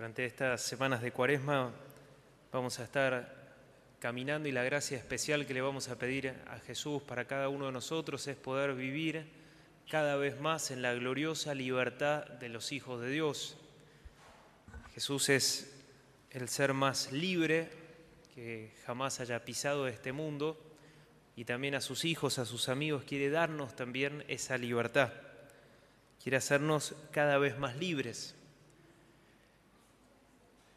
Durante estas semanas de cuaresma vamos a estar caminando y la gracia especial que le vamos a pedir a Jesús para cada uno de nosotros es poder vivir cada vez más en la gloriosa libertad de los hijos de Dios. Jesús es el ser más libre que jamás haya pisado este mundo y también a sus hijos, a sus amigos, quiere darnos también esa libertad. Quiere hacernos cada vez más libres.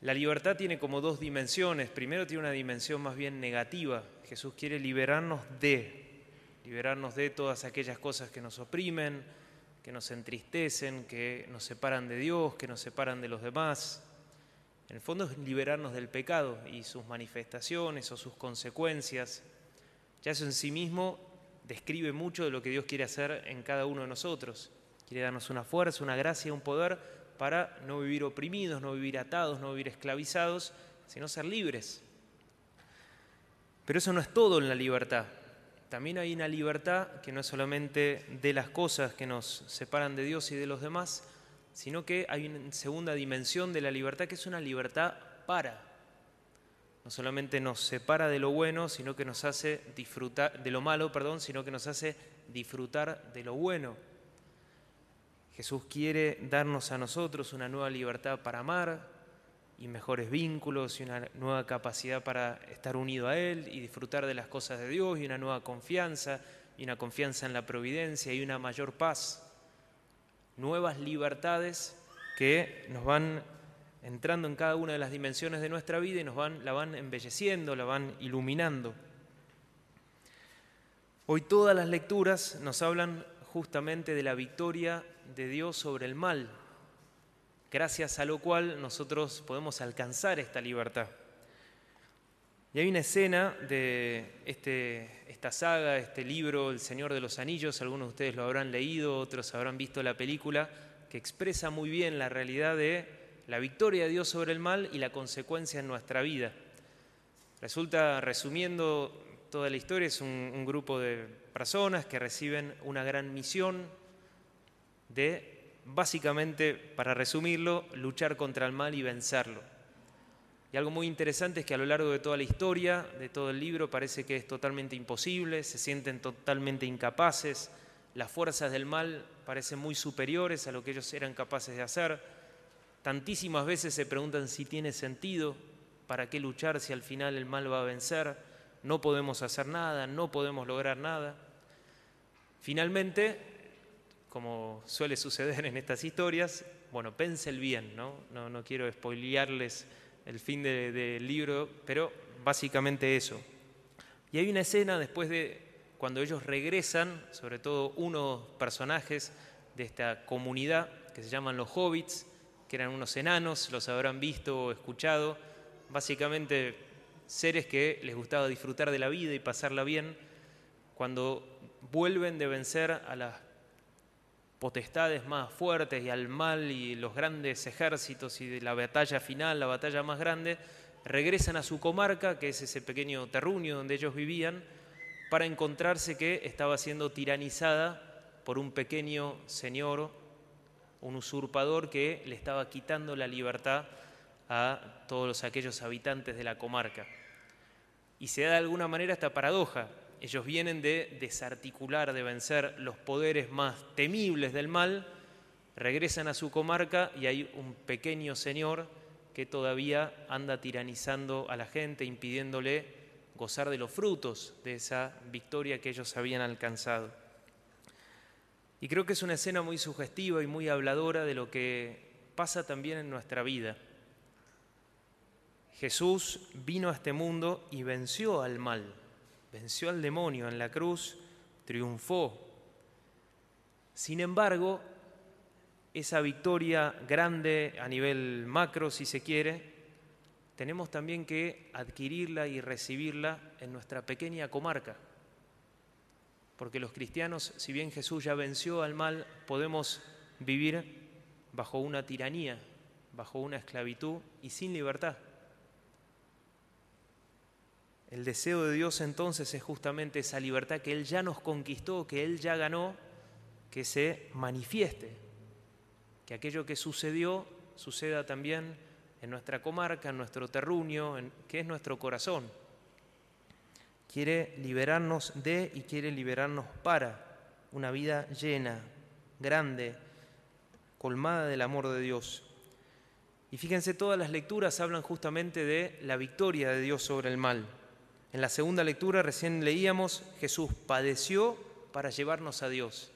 La libertad tiene como dos dimensiones. Primero tiene una dimensión más bien negativa. Jesús quiere liberarnos de, liberarnos de todas aquellas cosas que nos oprimen, que nos entristecen, que nos separan de Dios, que nos separan de los demás. En el fondo es liberarnos del pecado y sus manifestaciones o sus consecuencias. Ya eso en sí mismo describe mucho de lo que Dios quiere hacer en cada uno de nosotros. Quiere darnos una fuerza, una gracia, un poder para no vivir oprimidos, no vivir atados, no vivir esclavizados, sino ser libres. Pero eso no es todo en la libertad. También hay una libertad que no es solamente de las cosas que nos separan de Dios y de los demás, sino que hay una segunda dimensión de la libertad que es una libertad para. No solamente nos separa de lo bueno, sino que nos hace disfrutar de lo malo, perdón, sino que nos hace disfrutar de lo bueno. Jesús quiere darnos a nosotros una nueva libertad para amar y mejores vínculos y una nueva capacidad para estar unido a Él y disfrutar de las cosas de Dios y una nueva confianza y una confianza en la providencia y una mayor paz. Nuevas libertades que nos van entrando en cada una de las dimensiones de nuestra vida y nos van, la van embelleciendo, la van iluminando. Hoy todas las lecturas nos hablan justamente de la victoria de Dios sobre el mal, gracias a lo cual nosotros podemos alcanzar esta libertad. Y hay una escena de este, esta saga, este libro, El Señor de los Anillos, algunos de ustedes lo habrán leído, otros habrán visto la película, que expresa muy bien la realidad de la victoria de Dios sobre el mal y la consecuencia en nuestra vida. Resulta, resumiendo toda la historia, es un grupo de personas que reciben una gran misión de, básicamente, para resumirlo, luchar contra el mal y vencerlo. Y algo muy interesante es que a lo largo de toda la historia, de todo el libro, parece que es totalmente imposible, se sienten totalmente incapaces, las fuerzas del mal parecen muy superiores a lo que ellos eran capaces de hacer. Tantísimas veces se preguntan si tiene sentido, para qué luchar si al final el mal va a vencer no podemos hacer nada, no podemos lograr nada. Finalmente, como suele suceder en estas historias, bueno, pense el bien, ¿no? No, quiero spoilearles el fin del libro, pero básicamente eso. Y hay una escena después de cuando ellos regresan, sobre todo unos personajes de esta comunidad que se llaman los hobbits, que eran unos enanos, los habrán visto o escuchado, básicamente seres que les gustaba disfrutar de la vida y pasarla bien, cuando vuelven de vencer a las potestades más fuertes y al mal y los grandes ejércitos y de la batalla final, la batalla más grande, regresan a su comarca, que es ese pequeño terruño donde ellos vivían, para encontrarse que estaba siendo tiranizada por un pequeño señor, un usurpador que le estaba quitando la libertad a todos aquellos habitantes de la comarca. Y se da de alguna manera esta paradoja. Ellos vienen de desarticular, de vencer los poderes más temibles del mal, regresan a su comarca y hay un pequeño señor que todavía anda tiranizando a la gente, impidiéndole gozar de los frutos de esa victoria que ellos habían alcanzado. Y creo que es una escena muy sugestiva y muy habladora de lo que pasa también en nuestra vida. Jesús vino a este mundo y venció al mal, venció al demonio en la cruz, triunfó. Sin embargo, esa victoria grande a nivel macro, si se quiere, tenemos también que adquirirla y recibirla en nuestra pequeña comarca. Porque los cristianos, si bien Jesús ya venció al mal, podemos vivir bajo una tiranía, bajo una esclavitud y sin libertad. El deseo de Dios entonces es justamente esa libertad que Él ya nos conquistó, que Él ya ganó, que se manifieste, que aquello que sucedió suceda también en nuestra comarca, en nuestro terruño, en, que es nuestro corazón. Quiere liberarnos de y quiere liberarnos para una vida llena, grande, colmada del amor de Dios. Y fíjense, todas las lecturas hablan justamente de la victoria de Dios sobre el mal. En la segunda lectura recién leíamos, Jesús padeció para llevarnos a Dios.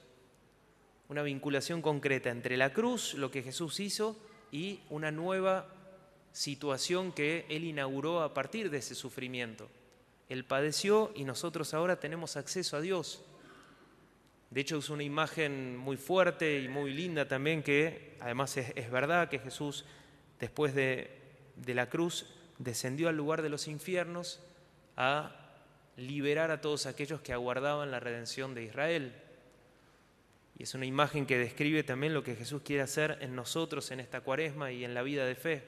Una vinculación concreta entre la cruz, lo que Jesús hizo, y una nueva situación que Él inauguró a partir de ese sufrimiento. Él padeció y nosotros ahora tenemos acceso a Dios. De hecho, es una imagen muy fuerte y muy linda también que además es, verdad que Jesús, después de, la cruz, descendió al lugar de los infiernos a liberar a todos aquellos que aguardaban la redención de Israel. Y es una imagen que describe también lo que Jesús quiere hacer en nosotros en esta cuaresma y en la vida de fe.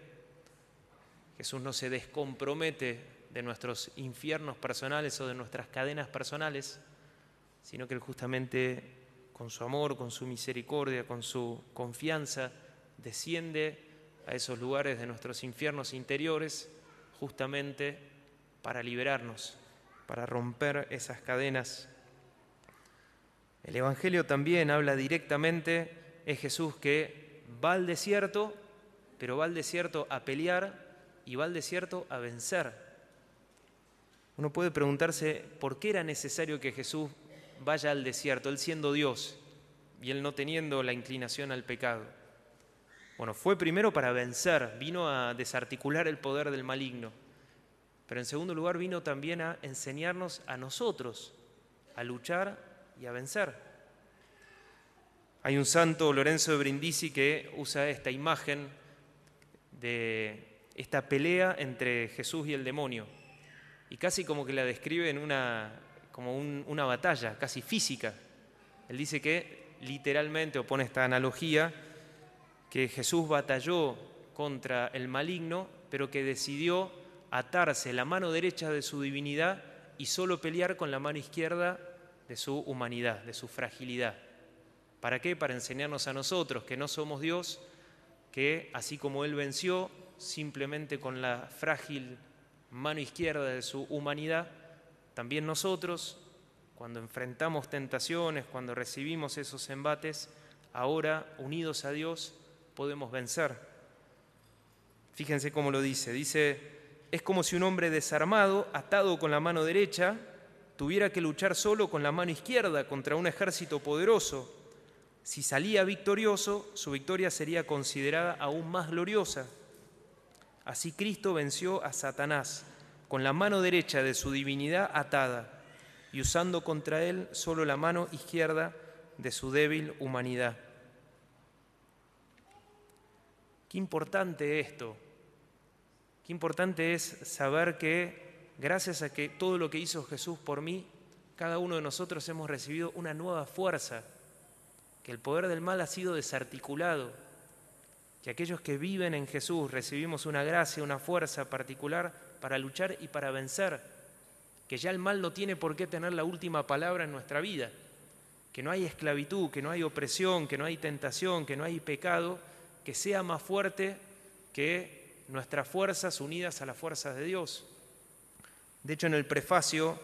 Jesús no se descompromete de nuestros infiernos personales o de nuestras cadenas personales, sino que Él justamente con su amor, con su misericordia, con su confianza, desciende a esos lugares de nuestros infiernos interiores justamente para liberarnos, para romper esas cadenas. El Evangelio también habla directamente, es Jesús que va al desierto, pero va al desierto a pelear y va al desierto a vencer. Uno puede preguntarse por qué era necesario que Jesús vaya al desierto, él siendo Dios y él no teniendo la inclinación al pecado. Bueno, fue primero para vencer, vino a desarticular el poder del maligno. Pero en segundo lugar vino también a enseñarnos a nosotros a luchar y a vencer. Hay un santo, Lorenzo de Brindisi, que usa esta imagen de esta pelea entre Jesús y el demonio. Y casi como que la describe en una, como una batalla, casi física. Él dice que literalmente, o pone esta analogía, que Jesús batalló contra el maligno, pero que decidió atarse la mano derecha de su divinidad y solo pelear con la mano izquierda de su humanidad, de su fragilidad. ¿Para qué? Para enseñarnos a nosotros que no somos Dios, que así como Él venció simplemente con la frágil mano izquierda de su humanidad, también nosotros, cuando enfrentamos tentaciones, cuando recibimos esos embates, ahora, unidos a Dios, podemos vencer. Fíjense cómo lo dice. Dice, es como si un hombre desarmado, atado con la mano derecha, tuviera que luchar solo con la mano izquierda contra un ejército poderoso. Si salía victorioso, su victoria sería considerada aún más gloriosa. Así Cristo venció a Satanás con la mano derecha de su divinidad atada y usando contra él solo la mano izquierda de su débil humanidad. Qué importante esto, Importante es saber que gracias a que todo lo que hizo Jesús por mí, cada uno de nosotros hemos recibido una nueva fuerza, que el poder del mal ha sido desarticulado, que aquellos que viven en Jesús recibimos una gracia, una fuerza particular para luchar y para vencer, que ya el mal no tiene por qué tener la última palabra en nuestra vida, que no hay esclavitud, que no hay opresión, que no hay tentación, que no hay pecado, que sea más fuerte que nuestras fuerzas unidas a las fuerzas de Dios. De hecho, en el prefacio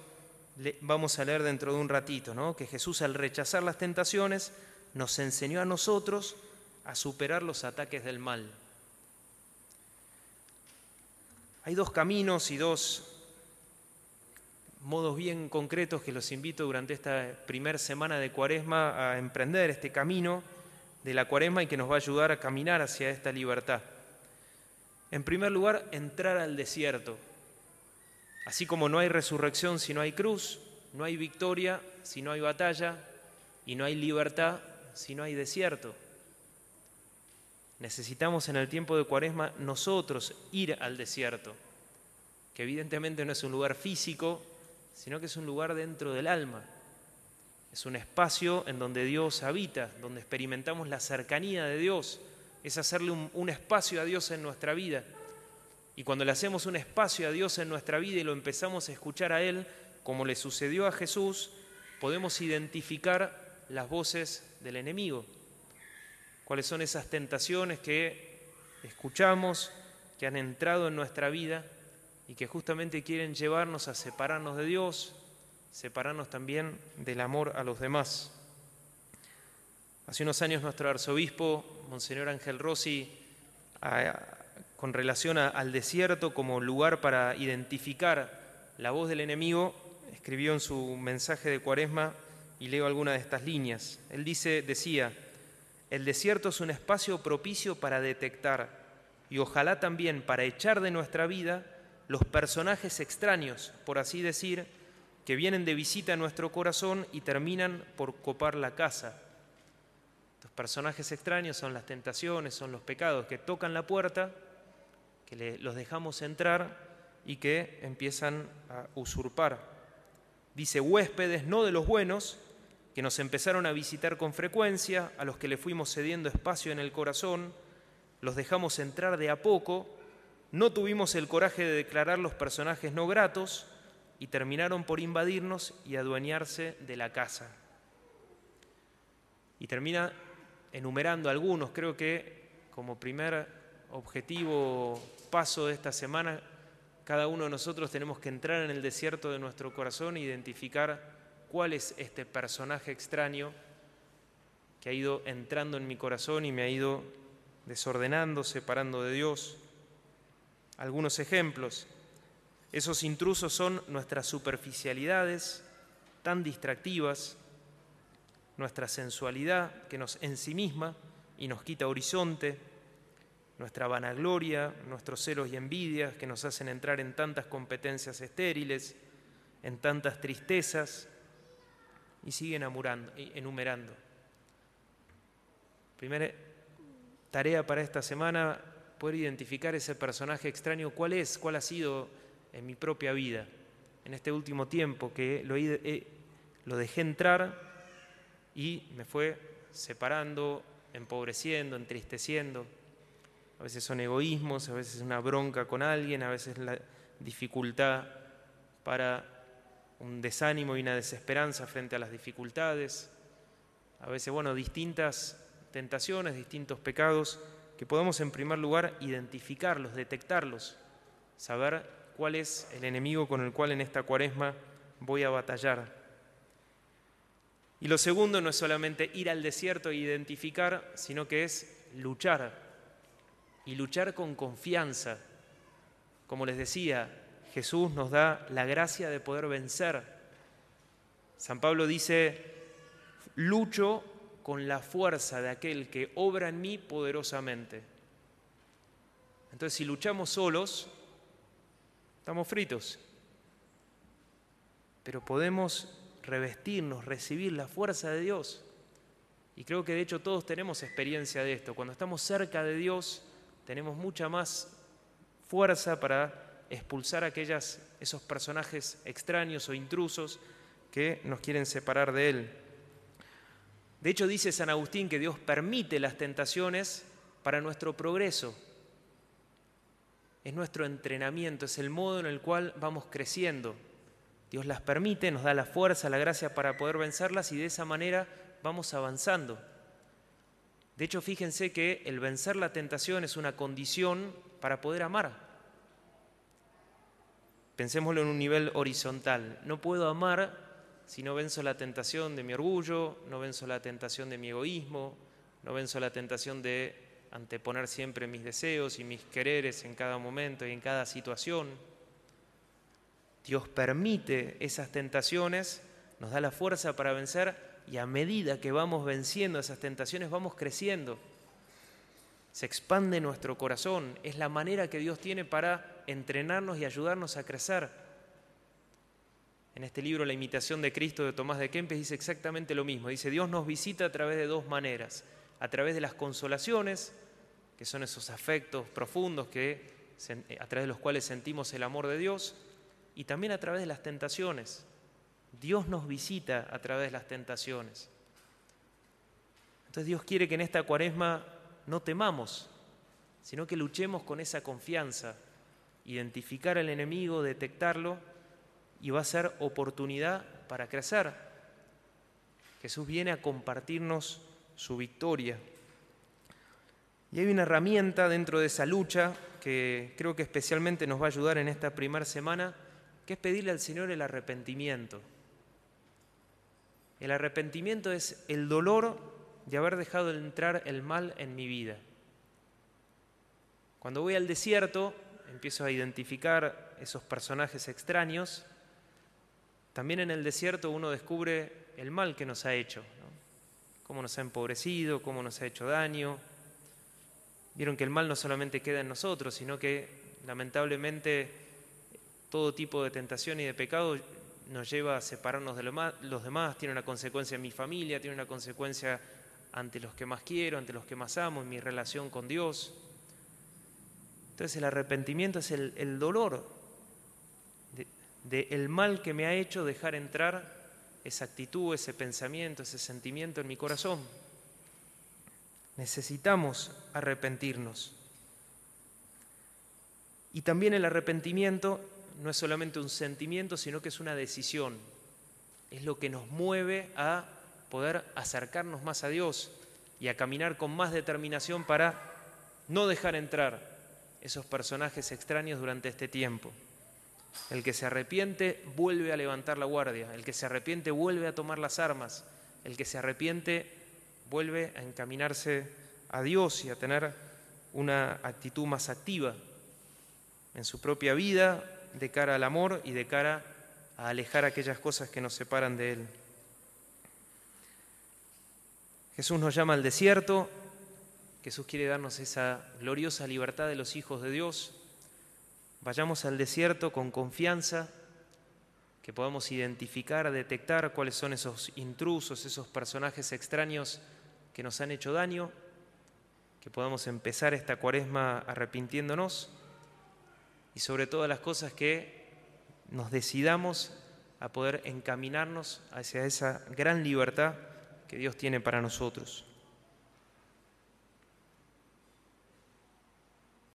vamos a leer dentro de un ratito, ¿no? que Jesús al rechazar las tentaciones nos enseñó a nosotros a superar los ataques del mal. Hay dos caminos y dos modos bien concretos que los invito durante esta primera semana de cuaresma a emprender este camino de la cuaresma y que nos va a ayudar a caminar hacia esta libertad. En primer lugar, entrar al desierto. Así como no hay resurrección si no hay cruz, no hay victoria si no hay batalla y no hay libertad si no hay desierto. Necesitamos en el tiempo de Cuaresma nosotros ir al desierto, que evidentemente no es un lugar físico, sino que es un lugar dentro del alma. Es un espacio en donde Dios habita, donde experimentamos la cercanía de Dios, es hacerle un, espacio a Dios en nuestra vida. Y cuando le hacemos un espacio a Dios en nuestra vida y lo empezamos a escuchar a Él, como le sucedió a Jesús, podemos identificar las voces del enemigo. ¿Cuáles son esas tentaciones que escuchamos, que han entrado en nuestra vida y que justamente quieren llevarnos a separarnos de Dios, separarnos también del amor a los demás. Hace unos años nuestro arzobispo, Monseñor Ángel Rossi, con relación al desierto como lugar para identificar la voz del enemigo, escribió en su mensaje de Cuaresma y leo alguna de estas líneas. Él dice, decía, el desierto es un espacio propicio para detectar y ojalá también para echar de nuestra vida los personajes extraños, por así decir, que vienen de visita a nuestro corazón y terminan por copar la casa. Los personajes extraños son las tentaciones, son los pecados que tocan la puerta, que los dejamos entrar y que empiezan a usurpar. Dice huéspedes no de los buenos, que nos empezaron a visitar con frecuencia, a los que le fuimos cediendo espacio en el corazón, los dejamos entrar de a poco, no tuvimos el coraje de declarar los personajes no gratos y terminaron por invadirnos y adueñarse de la casa. Y termina enumerando algunos, creo que como primer objetivo, paso de esta semana, cada uno de nosotros tenemos que entrar en el desierto de nuestro corazón e identificar cuál es este personaje extraño que ha ido entrando en mi corazón y me ha ido desordenando, separando de Dios. Algunos ejemplos. Esos intrusos son nuestras superficialidades tan distractivas, nuestra sensualidad que nos ensimisma y nos quita horizonte, nuestra vanagloria, nuestros celos y envidias que nos hacen entrar en tantas competencias estériles, en tantas tristezas, y sigue enumerando. Primera tarea para esta semana, poder identificar ese personaje extraño, cuál es, cuál ha sido en mi propia vida, en este último tiempo que lo, lo dejé entrar y me fue separando, empobreciendo, entristeciendo. A veces son egoísmos, a veces una bronca con alguien, a veces la dificultad para un desánimo y una desesperanza frente a las dificultades, a veces, bueno, distintas tentaciones, distintos pecados, que podemos en primer lugar identificarlos, detectarlos, saber cuál es el enemigo con el cual en esta cuaresma voy a batallar. Y lo segundo no es solamente ir al desierto e identificar, sino que es luchar, y luchar con confianza. Como les decía, Jesús nos da la gracia de poder vencer. San Pablo dice, lucho con la fuerza de aquel que obra en mí poderosamente. Entonces, si luchamos solos, estamos fritos. Pero podemos revestirnos, recibir la fuerza de Dios. Y creo que de hecho todos tenemos experiencia de esto. Cuando estamos cerca de Dios, tenemos mucha más fuerza para expulsar aquellas, esos personajes extraños o intrusos que nos quieren separar de Él. De hecho, dice San Agustín que Dios permite las tentaciones para nuestro progreso. Es nuestro entrenamiento, es el modo en el cual vamos creciendo. Dios las permite, nos da la fuerza, la gracia para poder vencerlas y de esa manera vamos avanzando. De hecho, fíjense que el vencer la tentación es una condición para poder amar. Pensémoslo en un nivel horizontal. No puedo amar si no venzo la tentación de mi orgullo, no venzo la tentación de mi egoísmo, no venzo la tentación de anteponer siempre mis deseos y mis quereres en cada momento y en cada situación. Dios permite esas tentaciones, nos da la fuerza para vencer y a medida que vamos venciendo esas tentaciones vamos creciendo. Se expande nuestro corazón, es la manera que Dios tiene para entrenarnos y ayudarnos a crecer. En este libro, La imitación de Cristo de Tomás de Kempes, dice exactamente lo mismo. Dice, Dios nos visita a través de dos maneras. A través de las consolaciones, que son esos afectos profundos que, a través de los cuales sentimos el amor de Dios, y también a través de las tentaciones. Dios nos visita a través de las tentaciones. Entonces Dios quiere que en esta cuaresma no temamos, sino que luchemos con esa confianza, identificar al enemigo, detectarlo, y va a ser oportunidad para crecer. Jesús viene a compartirnos su victoria. Y hay una herramienta dentro de esa lucha que creo que especialmente nos va a ayudar en esta primera semana, que es pedirle al Señor el arrepentimiento. El arrepentimiento es el dolor de haber dejado entrar el mal en mi vida. Cuando voy al desierto, empiezo a identificar esos personajes extraños. También en el desierto uno descubre el mal que nos ha hecho, cómo nos ha empobrecido, cómo nos ha hecho daño. Vieron que el mal no solamente queda en nosotros, sino que lamentablemente todo tipo de tentación y de pecado nos lleva a separarnos de los demás, tiene una consecuencia en mi familia, tiene una consecuencia ante los que más quiero, ante los que más amo, en mi relación con Dios. Entonces el arrepentimiento es el, dolor del el mal que me ha hecho dejar entrar esa actitud, ese pensamiento, ese sentimiento en mi corazón. Necesitamos arrepentirnos. Y también el arrepentimiento no es solamente un sentimiento, sino que es una decisión. Es lo que nos mueve a poder acercarnos más a Dios y a caminar con más determinación para no dejar entrar esos personajes extraños durante este tiempo. El que se arrepiente vuelve a levantar la guardia, el que se arrepiente vuelve a tomar las armas, el que se arrepiente vuelve a encaminarse a Dios y a tener una actitud más activa en su propia vida de cara al amor y de cara a alejar aquellas cosas que nos separan de Él. Jesús nos llama al desierto, Jesús quiere darnos esa gloriosa libertad de los hijos de Dios. Vayamos al desierto con confianza, que podamos identificar, detectar cuáles son esos intrusos, esos personajes extraños que nos han hecho daño, que podamos empezar esta cuaresma arrepintiéndonos y sobre todas las cosas que nos decidamos a poder encaminarnos hacia esa gran libertad que Dios tiene para nosotros.